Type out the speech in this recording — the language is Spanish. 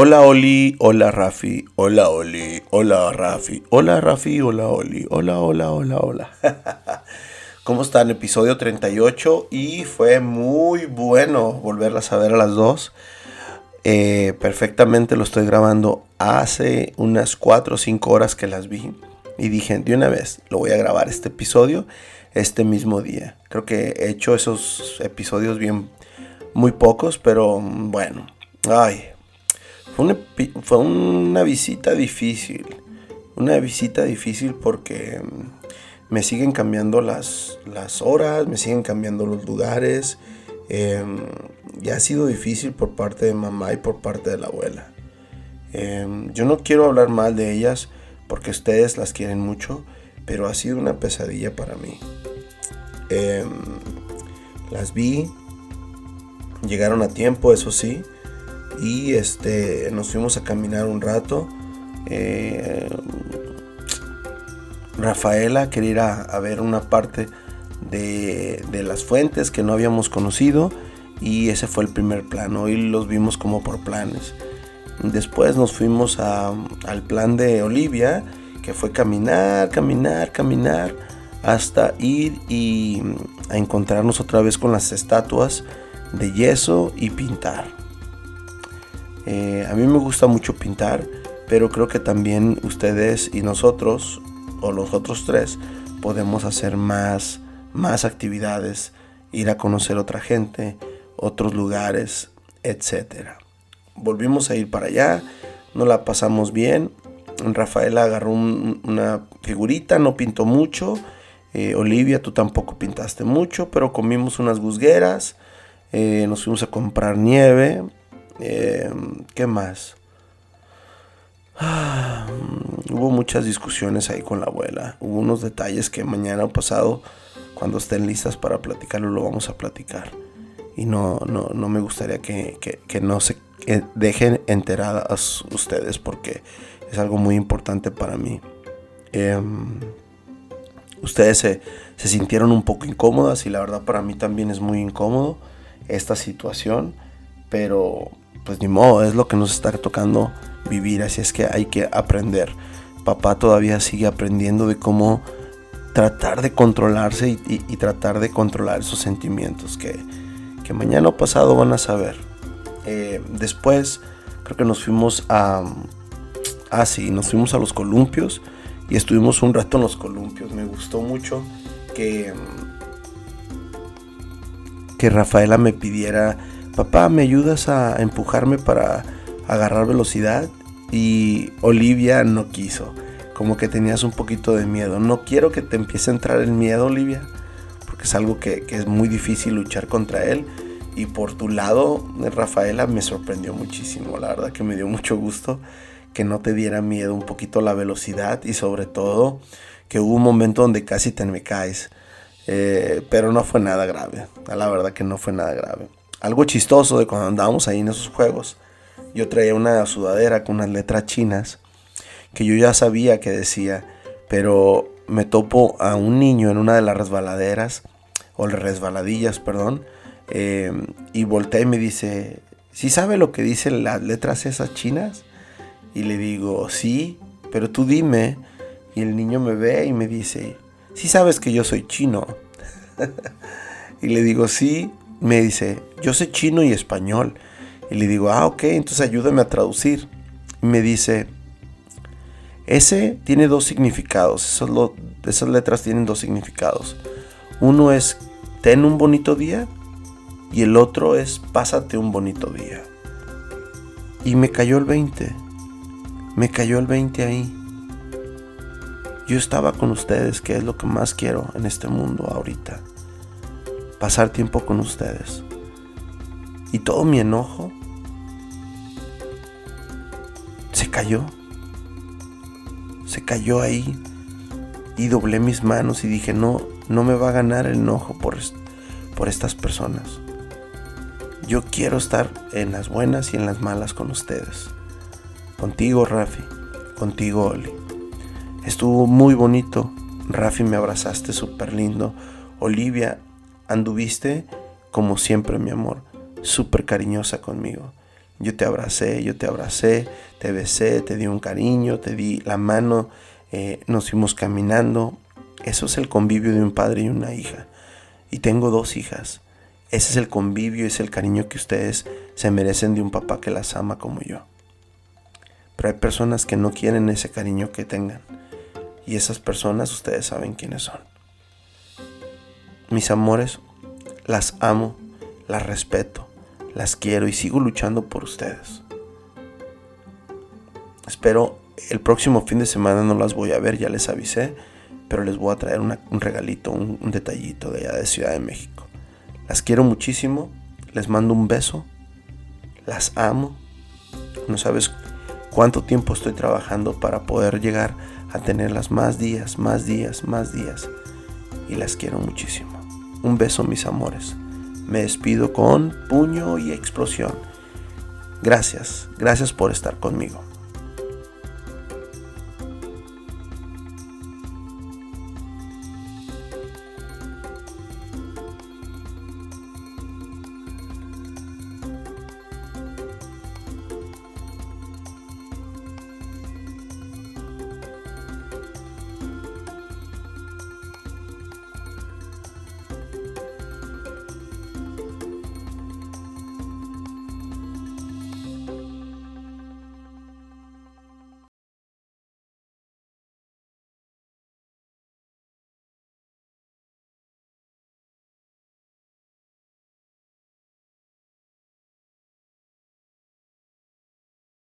Hola Oli, hola Rafi, hola Oli, hola Rafi, hola Rafi, hola Oli, hola, hola, hola, hola. ¿Cómo están? Episodio 38 y fue muy bueno volverlas a ver a las dos. Eh, perfectamente lo estoy grabando hace unas 4 o 5 horas que las vi y dije de una vez lo voy a grabar este episodio este mismo día. Creo que he hecho esos episodios bien muy pocos, pero bueno, ay, fue una, visita difícil. Una visita difícil porque mm, me siguen cambiando las, las horas, me siguen cambiando los lugares. Em, y ha sido difícil por parte de mamá y por parte de la abuela. Em, yo no quiero hablar mal de ellas porque ustedes las quieren mucho, pero ha sido una pesadilla para mí. Em, las vi, llegaron a tiempo, eso sí, y este, nos fuimos a caminar un rato. Eh, Rafaela quería ir a, ver una parte de, las fuentes que no habíamos conocido y ese fue el primer plano. Hoy los vimos como por planes. Después nos fuimos al plan de Olivia, que fue caminar, caminar, caminar, hasta ir y a encontrarnos otra vez con las estatuas de yeso y pintar. Eh, a mí me gusta mucho pintar, pero creo que también ustedes y nosotros, o los otros tres, podemos hacer más, más actividades, ir a conocer otra gente, otros lugares, etc. Volvimos a ir para allá, nos la pasamos bien. Rafaela agarró una figurita, no pintó mucho. Eh, Olivia, tú tampoco pintaste mucho, pero comimos unas gusgueras. Eh, nos fuimos a comprar nieve. Eh, ¿Qué más? hubo muchas discusiones ahí con la abuela. Hubo unos detalles que mañana o pasado, cuando estén listas para platicarlo, lo vamos a platicar. Y no, no, no me gustaría que, no se dejen enteradas ustedes porque es algo muy importante para mí. Em, ustedes se sintieron un poco incómodas y la verdad para mí también es muy incómodo esta situación. Pero pues ni modo, es lo que nos está tocando vivir, así es que hay que aprender. Papá todavía sigue aprendiendo de cómo tratar de controlarse y, tratar de controlar esos sentimientos que, mañana o pasado van a saber. Eh, después creo que nos fuimos a... Ah, sí, nos fuimos a los columpios y estuvimos un rato en los columpios. Me gustó mucho que, que Rafaela me pidiera papá, ¿me ayudas a empujarme para agarrar velocidad? Y Olivia no quiso, como que tenías un poquito de miedo. No quiero que te empiece a entrar el miedo, Olivia, porque es algo que, es muy difícil luchar contra él. Y por tu lado, Rafaela, me sorprendió muchísimo. La verdad que me dio mucho gusto que no te diera miedo un poquito la velocidad y sobre todo que hubo un momento donde casi te me caes. Eh, pero no fue nada grave. La verdad que no fue nada grave algo chistoso de cuando andábamos ahí en esos juegos. Yo traía una sudadera con unas letras chinas que yo ya sabía que decía, pero me topo a un niño en una de las resbaladeras, o resbaladillas, perdón, eh, y voltea y me dice, ¿sí sabe lo que dicen las letras esas chinas? Y le digo, sí, pero tú dime. Y el niño me ve y me dice, sí sabes que yo soy chino. y le digo, sí, me dice, yo sé chino y español. Y le digo, ah, ok, entonces ayúdame a traducir. Y me dice, ese tiene dos significados, esas letras tienen dos significados. Uno es, ten un bonito día, y el otro es, pásate un bonito día. Y me cayó el 20, me cayó el 20 ahí. Yo estaba con ustedes, que es lo que más quiero en este mundo ahorita pasar tiempo con ustedes. Y todo mi enojo se cayó. Se cayó ahí. Y doblé mis manos y dije, no, no me va a ganar el enojo por, por estas personas. Yo quiero estar en las buenas y en las malas con ustedes. Contigo, Rafi. Contigo, Oli. Estuvo muy bonito. Rafi me abrazaste súper lindo. Olivia anduviste como siempre, mi amor, súper cariñosa conmigo. Yo te abracé, yo te abracé, te besé, te di un cariño, te di la mano, eh, nos fuimos caminando. Eso es el convivio de un padre y una hija. Y tengo dos hijas. Ese es el convivio, es el cariño que ustedes se merecen de un papá que las ama como yo. Pero hay personas que no quieren ese cariño que tengan. Y esas personas ustedes saben quiénes son. Mis amores, las amo, las respeto, las quiero y sigo luchando por ustedes. Espero el próximo fin de semana no las voy a ver, ya les avisé, pero les voy a traer un regalito, un, un detallito de allá de Ciudad de México. Las quiero muchísimo, les mando un beso, las amo. No sabes cuánto tiempo estoy trabajando para poder llegar a tenerlas más días, más días, más días. Y las quiero muchísimo. Un beso mis amores. Me despido con puño y explosión. Gracias, gracias por estar conmigo.